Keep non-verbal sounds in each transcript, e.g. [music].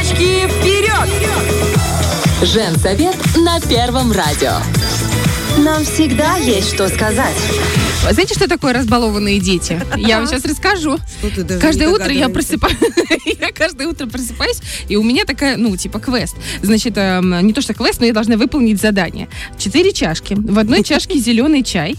Девочки, вперед! Женсовет на Первом радио. Нам всегда есть что сказать. Знаете, что такое разбалованные дети? Я вам сейчас расскажу. Каждое не утро я просыпаюсь. [laughs] Я каждое утро просыпаюсь, и у меня такая, ну, типа квест. Значит, эм, не то что квест, но я должна выполнить задание. Четыре чашки. В одной чашке [laughs] зеленый чай.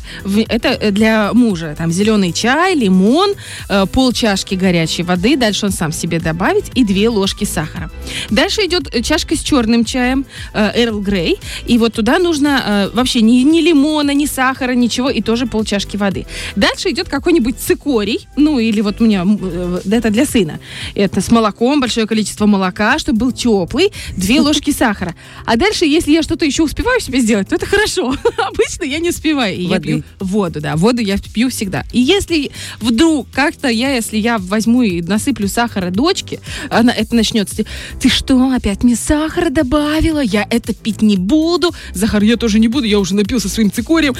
Это э, для мужа. Там зеленый чай, лимон, э, пол чашки горячей воды. Дальше он сам себе добавить и две ложки сахара. Дальше идет э, чашка с черным чаем, Эрл Грей. И вот туда нужно вообще ни, ни лимона, ни сахара, ничего, и тоже полчашки воды. Дальше идет какой-нибудь цикорий, ну или вот у меня, э, это для сына. Это с молоком, большое количество молока, чтобы был теплый, две [laughs] ложки сахара. А дальше, если я что-то еще успеваю себе сделать, то это хорошо. [laughs] Обычно я не успеваю. И я пью воду, да, воду я пью всегда. И если вдруг как-то я, если я возьму и насыплю сахара дочке, она это начнется. Ты что, опять мне сахара добавила? Я это пить не буду. Захар, я тоже не буду, я уже напился своим цикорием.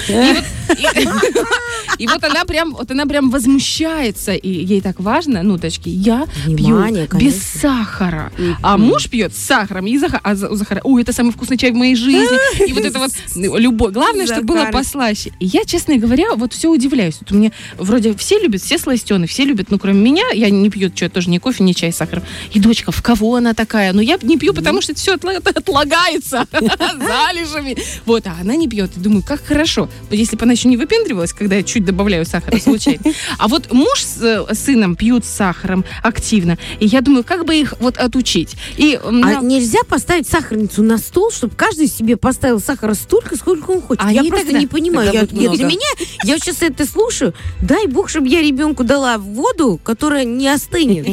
И вот, она прям, вот она прям возмущается, и ей так важно, ну, дочки, я пью без сахара, а муж пьет с сахаром, и Захар, а у Захара, ой, это самый вкусный чай в моей жизни, [laughs] и вот это вот ну, любовь. Главное, чтобы было послаще. И я, честно говоря, вот все удивляюсь. Вот у меня вроде все любят, все сластены, все любят, ну, кроме меня, я не пью что, тоже не кофе, не чай с сахаром. И дочка, в кого она такая? Ну, я не пью, потому что это все [laughs] отлагается [laughs] залежами. Вот, а она не пьет. Думаю, как хорошо. Если бы она еще не выпендривалась, когда я чуть добавляю сахара случайно. А вот муж с э, сыном пьют с сахаром активно. И я думаю, как бы их вот отучить. И м, А на- нельзя поставить сахарницу на стол, чтобы каждый себе поставил сахара столько, сколько он хочет? А я и просто тогда- не понимаю. Я, я- для меня, я сейчас это слушаю, дай бог, чтобы я ребенку дала воду, которая не остынет.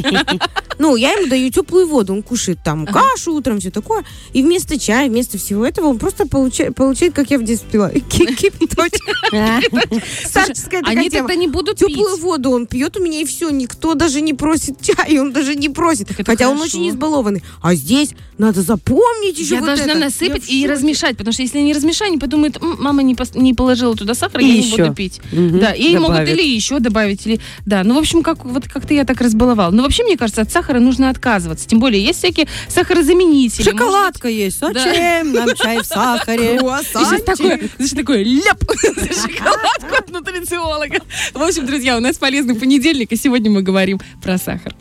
Ну, я ему даю теплую воду, он кушает там кашу утром, все такое. И вместо чая, вместо всего этого он просто получает, получает как я в детстве [laughs] ки- кипяточек. [laughs] Старческая такая они тогда не будут. Теплую воду он пьет у меня и все, никто даже не просит чай, он даже не просит. Хотя он очень избалованный. А здесь надо запомнить еще Я должна насыпать и размешать, потому что если не размешаю, они подумают, «М, мама не, положила туда сахар, я не буду пить. Да, и могут или еще добавить, или... Да, ну, в общем, как, вот как-то я так разбаловала. Но вообще, мне кажется, от сахара нужно отказываться. Тем более, есть всякие сахарозаменители. Шоколадка есть. Зачем нам чай в сахаре? сейчас такое, значит, такое ляп [laughs] шоколадку от нутрициолога. В общем, друзья, у нас полезный понедельник, и сегодня мы говорим про сахар.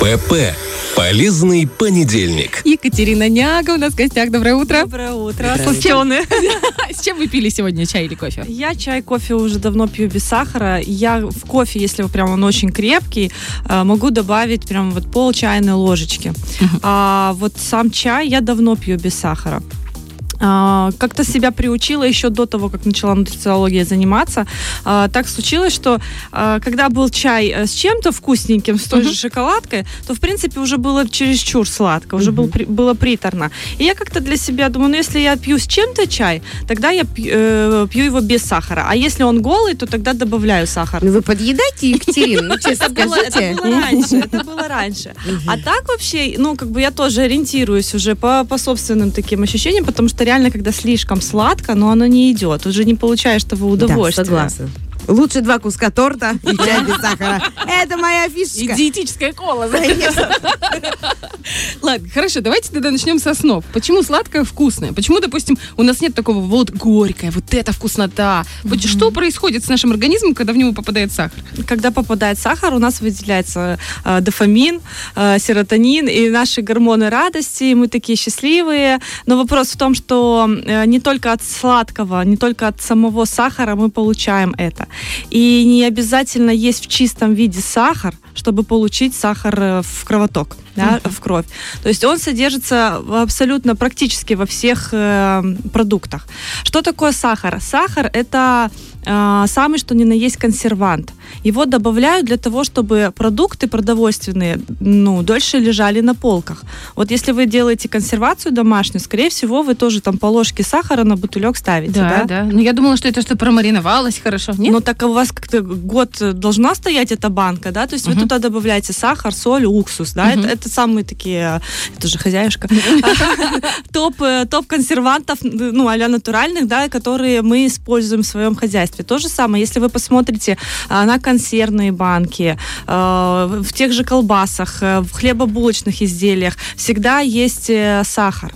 ПП. Полезный понедельник. Екатерина Няга у нас в гостях. Доброе утро. Доброе утро, сластены. [laughs] С чем вы пили сегодня чай или кофе? Я чай, кофе уже давно пью без сахара. Я в кофе, если прям он очень крепкий, э, могу добавить прям вот пол чайной ложечки. А вот сам чай я давно пью без сахара. А, Как-то себя приучила еще до того, как начала нутрициологией заниматься. А, Так случилось, что а, когда был чай э, с чем-то вкусненьким, с той же шоколадкой, то, в принципе, уже было чересчур сладко, уже был, при- было приторно. И я как-то для себя думаю, ну, если я пью с чем-то чай, тогда я пью, э, пью его без сахара. А если он голый, то тогда добавляю сахар. Ну вы подъедаете, Екатерина, ну честно было, это скажите. было раньше, это было [laughs] раньше. А так вообще, ну, как бы я тоже ориентируюсь уже по собственным таким ощущениям, потому что реально, когда слишком сладко, но оно не идет, уже не получаешь того Да, удовольствия. согласна. Лучше два куска торта и [laughs] чай без сахара. Это моя И фишечка. диетическая кола. Ладно, хорошо, давайте тогда начнем со снов. Почему сладкое вкусное? Почему, допустим, у нас нет такого вот горькое, вот это вкуснота? Вот Что происходит с нашим организмом, когда в него попадает сахар? Когда попадает сахар, у нас выделяется э, дофамин, э, серотонин и наши гормоны радости, и мы такие счастливые. Но вопрос в том, что э, не только от сладкого, не только от самого сахара мы получаем это. И не обязательно есть в чистом виде сахар, чтобы получить сахар э, в кровоток, да, в кровь. То есть он содержится абсолютно практически во всех э, продуктах. Что такое сахар? Сахар это э, самый что ни на есть консервант. Его добавляют для того, чтобы продукты продовольственные ну, дольше лежали на полках. Вот если вы делаете консервацию домашнюю, скорее всего, вы тоже там по ложке сахара на бутылек ставите. Да, да. Ну, я думала, что это что промариновалось хорошо. Нет? Но так у вас как-то год должна стоять эта банка, да? То есть вы Мгм. туда добавляете сахар, соль, уксус, да? Мгм. Это, это самые такие, я тоже хозяюшка, [laughs] топ, э, топ консервантов, ну, а натуральных, да, которые мы используем в своем хозяйстве. То же самое, если вы посмотрите а, на консервные банки, э, в тех же колбасах, э, в хлебобулочных изделиях всегда есть сахар.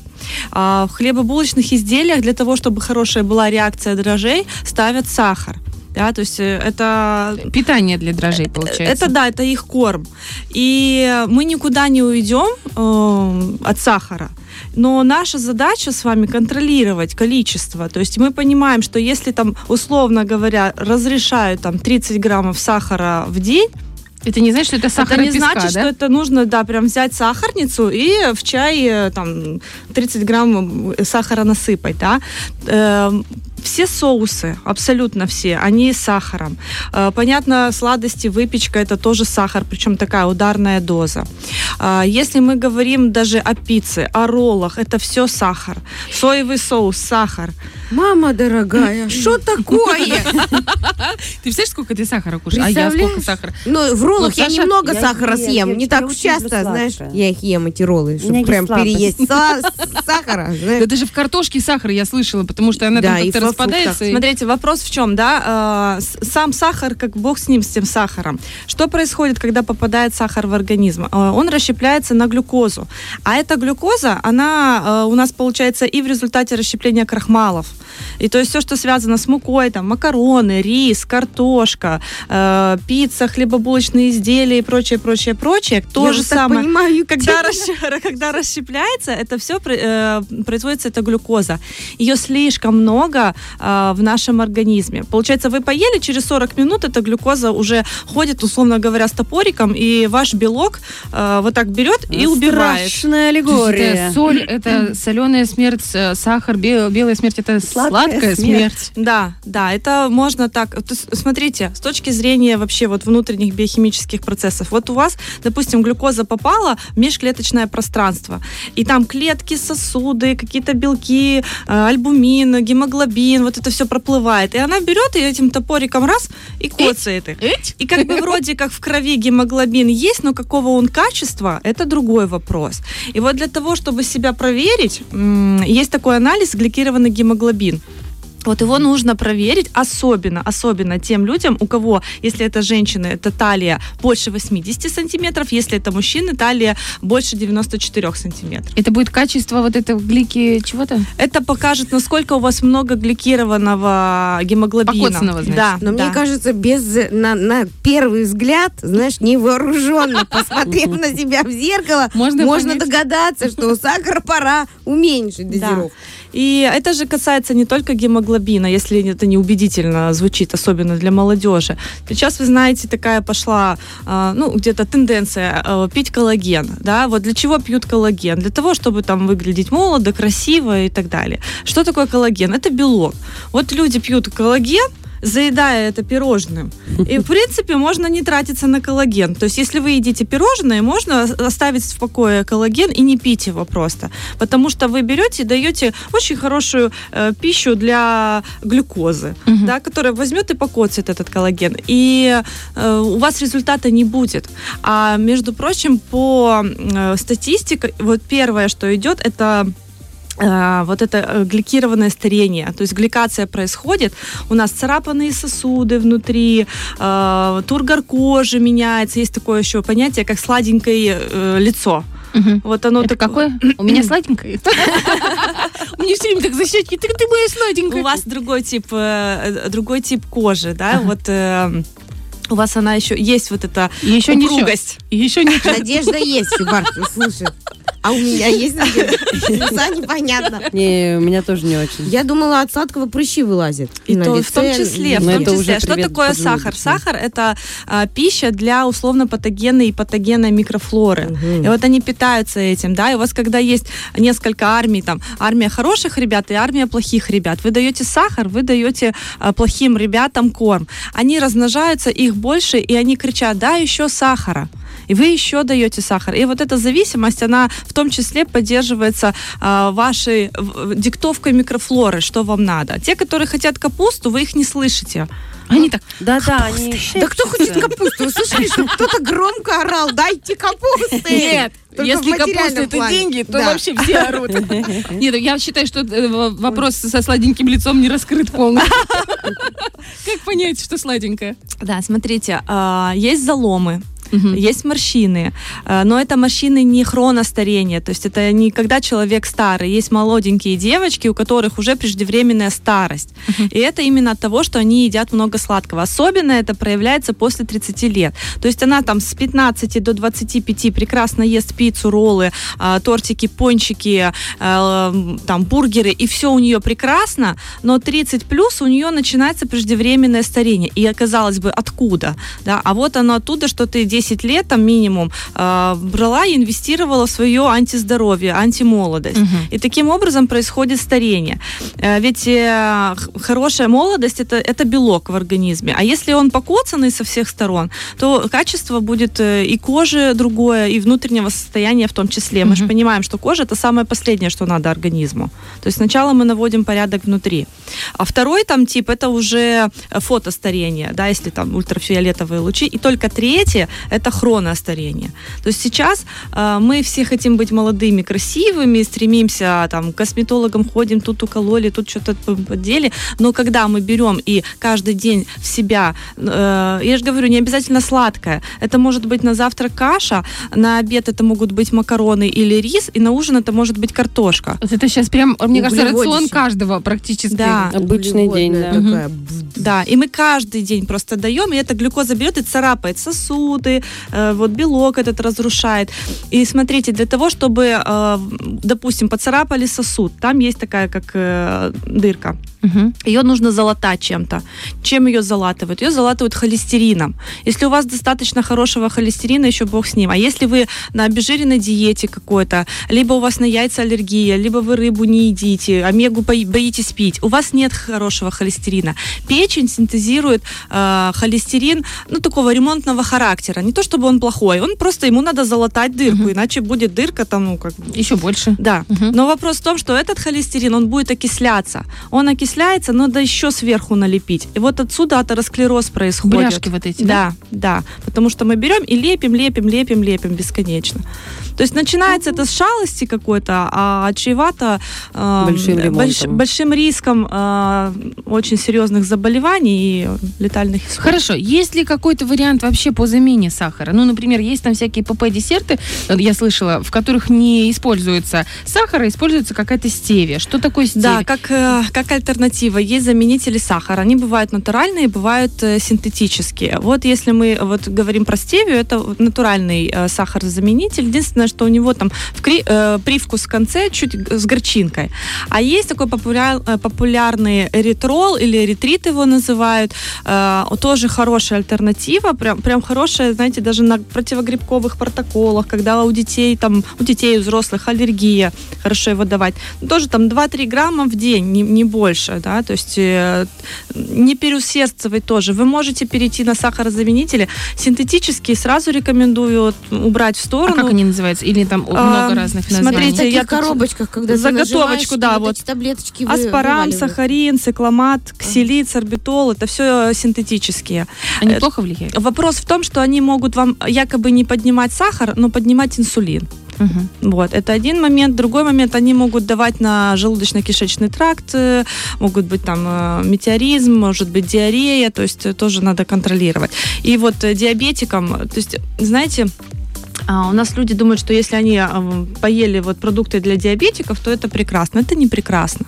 А в хлебобулочных изделиях для того, чтобы хорошая была реакция дрожжей, ставят сахар. Да, то есть э, это Питание для дрожжей, получается. это да, это их корм. И мы никуда не уйдем э, от сахара. Но наша задача с вами контролировать количество. То есть мы понимаем, что если там, условно говоря, разрешают там 30 граммов сахара в день, Это не значит, что это сахар это не песка, значит, да? что это нужно, да, прям взять сахарницу и в чай э, там 30 грамм сахара насыпать, да. Все соусы, абсолютно все, они с сахаром. Э, Понятно, сладости, выпечка это тоже сахар, причем такая ударная доза. А, Если мы говорим даже о пицце, о роллах, это все сахар. Соевый соус, сахар. Мама дорогая, что такое? Ты представляешь, сколько ты сахара кушаешь? А я сколько сахара? Ну, в роллах я немного сахара съем. Не так часто, знаешь, я их ем, эти роллы, чтобы прям переесть са- сахара. [laughs] Да знаешь. даже в картошке сахар я слышала, потому что она там как-то распадается. Смотрите, вопрос в чем, да? С- Сам сахар, как бог с ним, с тем сахаром. Что происходит, когда попадает сахар в организм? Э, Он расщепляется на глюкозу. А эта глюкоза, она э, у нас получается и в результате расщепления крахмалов. И то есть все, что связано с мукой, там, макароны, рис, картошка, э, пицца, хлебобулочные изделия и прочее, прочее, прочее, то Я же самое. понимаю, [laughs] Когда, расщ- [laughs] когда расщепляется, это все производится эта глюкоза. Ее слишком много э, в нашем организме. Получается, вы поели, через 40 минут эта глюкоза уже ходит, условно говоря, с топориком, и ваш белок э, вот так берет и убирает. Страшная аллегория. это соль, это соленая смерть, э, сахар, бе- белая смерть, это Сладкая сладкая, смерть. смерть. Да, да, это можно так. Смотрите, с точки зрения вообще вот внутренних биохимических процессов. Вот у вас, допустим, глюкоза попала в межклеточное пространство, и там клетки, сосуды, какие-то белки, э, альбумин, гемоглобин, вот это все проплывает. И она берет и этим топориком раз и коцает их. И как бы вроде как в крови гемоглобин есть, но какого он качества, это другой вопрос. И вот для того, чтобы себя проверить, есть такой анализ гликированный гемоглобин. Вот его нужно проверить, особенно, особенно тем людям, у кого, если это женщины, это талия больше 80 сантиметров, если это мужчины, талия больше 94 сантиметров. Это будет качество вот этого глики чего-то? Это покажет, насколько у вас много гликированного гемоглобина. Покоцанного, значит. Да, Но да. мне кажется, без на, на первый взгляд, знаешь, невооруженно, [laughs] посмотрев на себя в зеркало, Можно можно, догадаться, что сахар пора уменьшить дозировку. И это же касается не только гемоглобина, если это не убедительно звучит, особенно для молодежи. Сейчас, вы знаете, такая пошла, а, ну, где-то тенденция а, пить коллаген, да, вот для чего пьют коллаген? Для того, чтобы там выглядеть молодо, красиво и так далее. Что такое коллаген? Это белок. Вот люди пьют коллаген, заедая это пирожным. И, в принципе, можно не тратиться на коллаген. То есть, если вы едите пирожное, можно оставить в покое коллаген и не пить его просто. Потому что вы берете и даете очень хорошую э, пищу для глюкозы, Мгм. да, которая возьмет и покоцает этот коллаген. И э, у вас результата не будет. А, между прочим, по э, статистике, вот первое, что идет, это вот это э, гликированное старение. То есть гликация происходит, у нас царапанные сосуды внутри, э, тургор кожи меняется, есть такое еще понятие, как сладенькое э, лицо. Мгм. Вот оно Это так- какое? [clears throat] У меня сладенькое. [laughs] Меня все время так за щечки. Ты моя сладенькая. У вас другой тип, э, другой тип кожи, да, вот э, у вас она еще есть вот эта Еще ничего. упругость. Еще ничего. Надежда есть, Фибар, слушай. А у меня есть надежда? Непонятно. Не, у меня тоже не очень. Я думала, от сладкого прыщи вылазят. И На то, в лице, том числе, в том числе. Что такое сахар? Сахар это а, пища для условно патогенной и патогенной микрофлоры. Мгм. И вот они питаются этим, да. И у вас когда есть несколько армий, там армия хороших ребят и армия плохих ребят, вы даете сахар, вы даете а, плохим ребятам корм. Они размножаются, их больше, и они кричат: да, еще сахара. И вы еще даете сахар. И вот эта зависимость, она в том числе поддерживается а, вашей диктовкой микрофлоры, что вам надо. Те, которые хотят капусту, вы их не слышите. Они так, Да-да, они Да кто хочет капусту? Вы слышали, что кто-то громко орал, дайте капусты. Нет, Только если капуста это деньги, то Да. вообще все орут. [laughs] Нет, я считаю, что э, вопрос со сладеньким лицом не раскрыт полностью. [laughs] Как понять, что сладенькое? Да, смотрите, а, есть заломы, Мгм. есть морщины, а, но это морщины не хроностарения, то есть это не когда человек старый, есть молоденькие девочки, у которых уже преждевременная старость. И это именно от того, что они едят много сладкого. Особенно это проявляется после 30 лет. То есть она там с 15 до 25 прекрасно ест пиццу, роллы, а, тортики, пончики, а, там бургеры, и все у нее прекрасно, но 30 плюс у нее начинается преждевременное старение. И казалось бы, откуда? Да? А вот оно оттуда, что ты 10 лет там минимум а, брала и инвестировала в свое антиздоровье, антимолодость. И таким образом происходит старение. Э, Ведь э, хорошая молодость это, это белок в организме. А если он покоцанный со всех сторон, то качество будет э, и кожи другое, и внутреннего состояния в том числе. Мы же понимаем, что кожа это самое последнее, что надо организму. То есть сначала мы наводим порядок внутри. А второй там тип это уже фотостарение, да, если там ультрафиолетовые лучи. И только третье это хроностарение. То есть сейчас э, мы все хотим быть молодыми, красивыми, стремимся там к косметологам ходим, тут укололи, тут что-то подели. Но когда мы берем и каждый день в себя, э, я же говорю, не обязательно сладкое. Это может быть на завтрак каша, на обед это могут быть макароны или рис, и на ужин это может быть картошка. Вот это сейчас прям, мне кажется, рацион каждого практически. Да. обычный день, да. Такая. Да, и мы каждый день просто даем, и эта глюкоза берет и царапает сосуды, э, вот белок этот разрушает. И смотрите, для того, чтобы, э, допустим, поцарапали сосуд, там есть такая как э, дырка. Мгм. Ее нужно залатать чем-то. Чем ее залатывают? Ее залатывают холестерином. Если у вас достаточно хорошего холестерина, еще бог с ним. А если вы на обезжиренной диете какой-то, либо у вас на яйца аллергия, либо вы рыбу не едите, омегу бои- боитесь пить, у вас нет хорошего холестерина. Печень синтезирует э, холестерин, ну, такого ремонтного характера. Не то, чтобы он плохой, он просто, ему надо залатать дырку, иначе будет дырка там, ну, как Еще больше. да. Мгм. Но вопрос в том, что этот холестерин, он будет окисляться. Он окисляется, но да еще сверху налепить. И вот отсюда атеросклероз происходит. Бляшки вот эти, да? Да, да. Потому что мы берем и лепим, лепим, лепим, лепим бесконечно. То есть начинается это с шалости какой-то, а чревато э, Большим ремонтом. большим риском э, очень серьезных заболеваний и летальных исходов. Хорошо, есть ли какой-то вариант вообще по замене сахара? Ну, например, есть там всякие ПП-десерты, э, я слышала, в которых не используется сахар, а используется какая-то стевия. Что такое стевия? Да, как, э, как альтернатива. Есть заменители сахара. Они бывают натуральные, бывают э, синтетические. Вот если мы вот говорим про стевию, это натуральный сахарозаменитель. Единственное, что у него там в кри- э, привкус в конце чуть с горчинкой. А есть такой популяр- популярный эритрол или эритрит его называют. Э, тоже хорошая альтернатива. Прям, прям хорошая, знаете, даже на противогрибковых протоколах, когда у детей там, у детей, у взрослых аллергия, хорошо его давать. Тоже там 2-3 грамма в день, не, не больше, да, то есть э, не переусердствовать тоже. Вы можете перейти на сахарозаменители. Синтетические сразу рекомендую вот убрать в А сторону. как они называются? Или там о, А, много разных В названий? смотрите, я тут коробочках, когда заготовочку, да, вот. эти таблеточки вы- Аспарам, вываливают. сахарин, цикламат, ксилит, сорбитол, это все синтетические. Они плохо влияют? Вопрос в том, что они могут вам якобы не поднимать сахар, но поднимать инсулин. Мгм. Вот, это один момент. Другой момент, они могут давать на желудочно-кишечный тракт, э, могут быть там э, метеоризм, может быть диарея, то есть э, тоже надо контролировать. И вот диабетикам, то есть, знаете, а, у нас люди думают, что если они а, поели вот продукты для диабетиков, то это прекрасно. Это не прекрасно.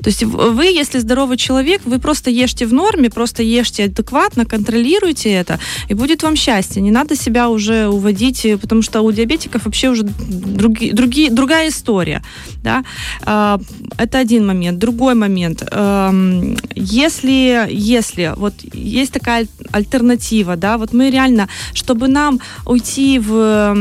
То есть вы, если здоровый человек, вы просто ешьте в норме, просто ешьте адекватно, контролируйте это, и будет вам счастье. Не надо себя уже уводить, э, потому что у диабетиков вообще уже други- другие, другая история. Да? А, Это один момент. Другой момент. Эм, Если, если вот есть такая аль- альтернатива, да, вот мы реально, чтобы нам уйти в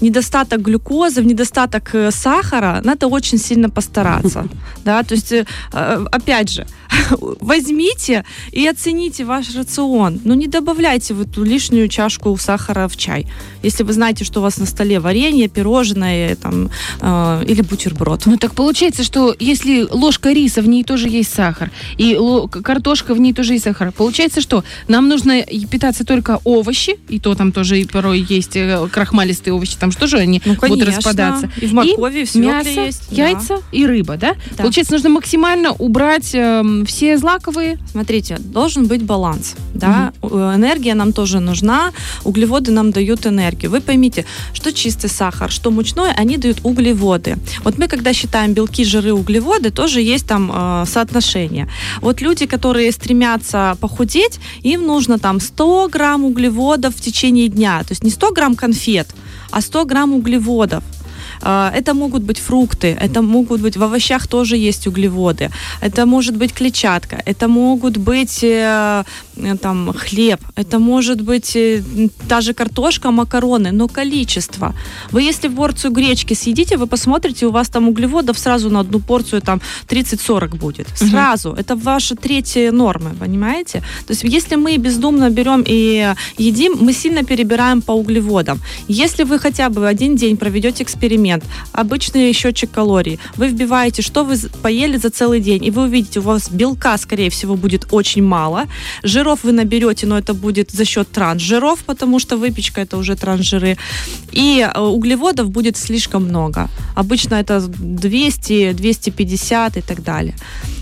недостаток глюкозы, в недостаток э, сахара, надо очень сильно постараться, [laughs] да, то есть, э, э, опять же, [laughs] возьмите и оцените ваш рацион. Ну, не добавляйте в эту лишнюю чашку сахара в чай. Если вы знаете, что у вас на столе варенье, пирожное там, э, или бутерброд. Ну так получается, что если ложка риса, в ней тоже есть сахар, и картошка, в ней тоже есть сахар, получается, что нам нужно питаться только овощи, и то там тоже и порой есть э, крахмалистые овощи, там что же они Ну, будут распадаться. И в моркови, и в мясо, есть. Да. яйца и рыба, да? Да. Получается, нужно максимально убрать эм, все злаковые. Смотрите, должен быть баланс. Да? Э, Энергия нам тоже нужна, углеводы нам дают энергию. Вы поймите, что чистый сахар, что мучной, они дают углеводы. Вот мы, когда считаем белки, жиры, углеводы, тоже есть там э, соотношение. Вот люди, которые стремятся похудеть, им нужно там 100 грамм углеводов в течение дня. То есть не 100 грамм конфет, а 100 грамм углеводов. А, Это могут быть фрукты, это могут быть в овощах тоже есть углеводы, это может быть клетчатка, это могут быть э, э, там хлеб, это может быть э, та же картошка, макароны, но количество. Вы если порцию гречки съедите, вы посмотрите, у вас там углеводов сразу на одну порцию там 30-40 будет. Сразу. Это ваши третьи нормы, понимаете? То есть если мы бездумно берем и едим, мы сильно перебираем по углеводам. Если вы хотя бы один день проведете эксперимент, обычный счетчик калорий, вы вбиваете, что вы поели за целый день, и вы увидите, у вас белка, скорее всего, будет очень мало, жиров вы наберете, но это будет за счет трансжиров, потому что выпечка это уже трансжиры, и э, углеводов будет слишком много. Обычно это 200, 250 и так далее.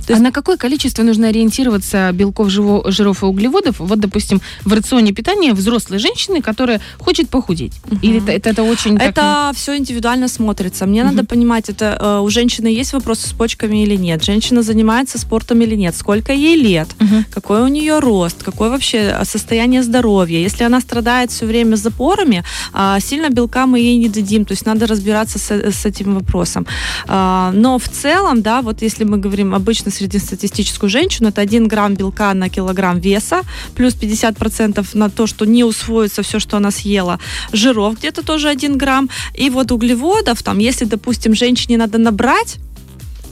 То а есть- на какое количество нужно ориентироваться белков, жиров и углеводов? Вот, допустим, в рационе питания взрослой женщины, которая хочет похудеть. Или это, это, это очень так, Это все индивидуально смотрится. Мне надо понимать, это э, у женщины есть вопросы с почками или нет, женщина занимается спортом или нет, сколько ей лет, Мгм. какой у нее рост, какое вообще э, состояние здоровья. Если она страдает все время запорами, а, сильно белка мы ей не дадим, то есть надо разбираться с, с этим вопросом. А, Но в целом, да, вот если мы говорим обычно среднестатистическую женщину, это 1 грамм белка на килограмм веса, плюс 50% на то, что не усвоится все, что она съела, жиров где-то тоже 1 грамм, и вот углеводов, там, если, допустим, женщине надо набрать,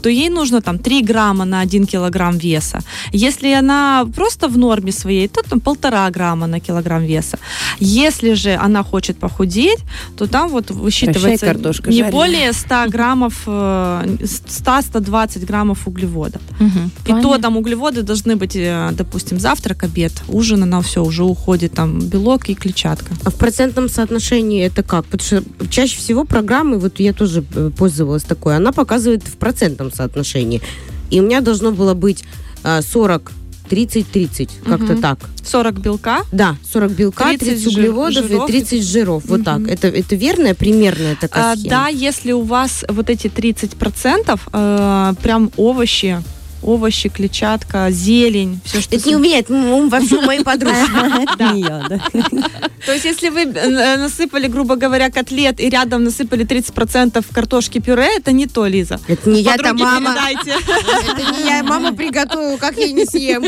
то ей нужно там 3 грамма на 1 килограмм веса. Если она просто в норме своей, то там полтора грамма на килограмм веса. Если же она хочет похудеть, то там вот высчитывается картошка не жареная. более 100 граммов, э, 100-120 граммов углеводов. Мгм. И то там углеводы должны быть, э, допустим, завтрак, обед, ужин, она все, уже уходит там белок и клетчатка. А в процентном соотношении это как? Потому что чаще всего программы, вот я тоже э, пользовалась такой, она показывает в процентном соотношении. И у меня должно было быть а, 40, 30, 30, как-то так. 40 белка, Да, 40 белка, 30 30, жир- углеводов жиров и 30 жиров. Вот Мгм. так. Это, это верная, примерная такая А, схема? да, если у вас вот эти 30% э, прям овощи, овощи, клетчатка, зелень, все, что... Это не у меня, это м, вообще у моей подружки. Это [laughs] не я, да. То есть если вы э, насыпали, грубо говоря, котлет и рядом насыпали 30% картошки пюре, это не то, Лиза. Это не я, это мама. Это не я, мама приготовила, как я не съем.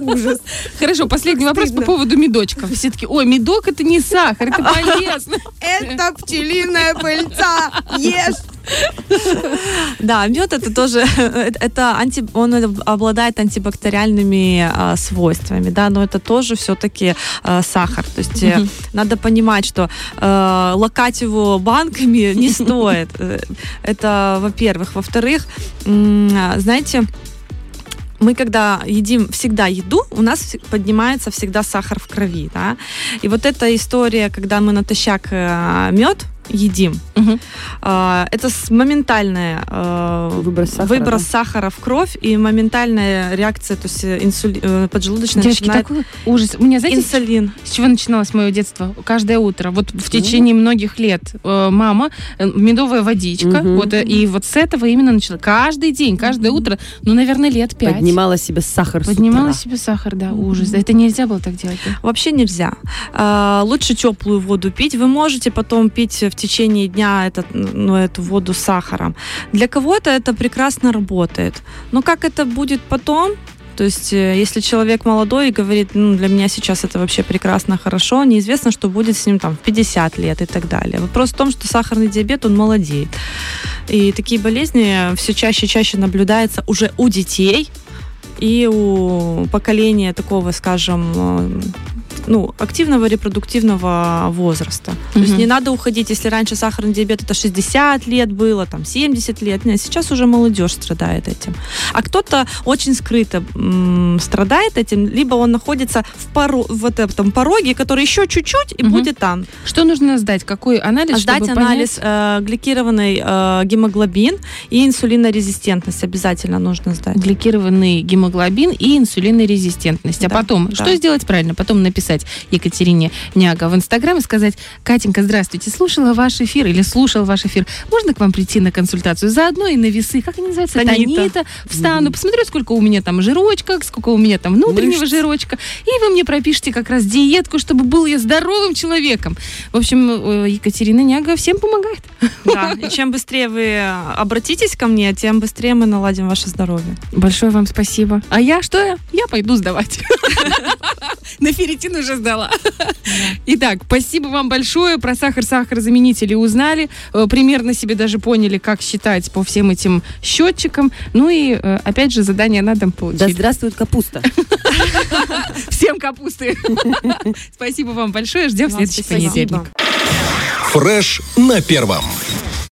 Ужас. Хорошо, последний вопрос по поводу медочков. Все таки ой, медок это не сахар, это полезно. Это пчелиная пыльца. Ешь. Да, мед это тоже, это это анти, он обладает антибактериальными а, свойствами, да, но это тоже все-таки сахар. То есть э, надо понимать, что э, лакать его банками [laughs] не стоит. Э, Это, во-первых. Во-вторых, а, знаете, мы когда едим всегда еду, у нас поднимается всегда сахар в крови, да. И вот эта история, когда мы натощак мед едим, Мгм. а, это с- моментальная э, Выброс сахара, выброс да. сахара в кровь и моментальная реакция, то есть э, инсули- э, поджелудочная Девочки, начинает такой ужас. У меня, знаете, инсулин. С чего начиналось мое детство? Каждое утро, вот в течение многих лет, э, мама, медовая водичка, Мгм. вот, и вот с этого именно начала. Каждый день, каждое утро, ну, наверное, лет пять. Поднимала себе сахар с Поднимала утра. себе сахар, да, ужас. Это нельзя было так делать. да? Вообще нельзя. А, Лучше теплую воду пить. Вы можете потом пить в течение дня этот, ну, эту воду с сахаром. Для кого-то это прекрасно работает. Но как это будет потом? То есть, э, если человек молодой и говорит, ну, для меня сейчас это вообще прекрасно, хорошо, неизвестно, что будет с ним там в 50 лет и так далее. Вопрос в том, что сахарный диабет, он молодеет. И такие болезни все чаще и чаще наблюдаются уже у детей, и у поколения такого, скажем, э, ну, активного репродуктивного возраста. То есть не надо уходить, если раньше сахарный диабет это 60 лет было, там 70 лет, нет, сейчас уже молодежь страдает этим. А кто-то очень скрыто м, страдает этим, либо он находится в, поро- в этом пороге, который еще чуть-чуть и Мгм. будет там. Что нужно сдать? Какой анализ, Сдать анализ э, гликированный э, гемоглобин и инсулинорезистентность обязательно нужно сдать. понять гликированный гемоглобин и инсулинорезистентность. А Да, потом, да. что сделать правильно? Потом написать Екатерине Няга в Инстаграм и сказать, Катенька, здравствуйте, слушала ваш эфир или слушал ваш эфир. Можно к вам прийти на консультацию? Заодно и на весы, как они называются? Танита. Танита. Встану, посмотрю, сколько у меня там жирочка, сколько у меня там внутреннего Мышц. жирочка. И вы мне пропишите как раз диетку, чтобы был я здоровым человеком. В общем, э, Екатерина Няга всем помогает. Да. И чем быстрее вы обратитесь ко мне, тем быстрее мы наладим ваше здоровье. Большое вам спасибо. А я что? я? Я пойду сдавать. [laughs] На ферритин уже сдала. Итак, спасибо вам большое. Про сахар-сахарозаменители узнали. Э, Примерно себе даже поняли, как считать по всем этим счетчикам. Ну и, э, опять же, задание на дом Да получили. здравствует капуста. [laughs] Всем капусты. [laughs] Спасибо вам большое. Ждем следующий понедельник. Фреш на первом.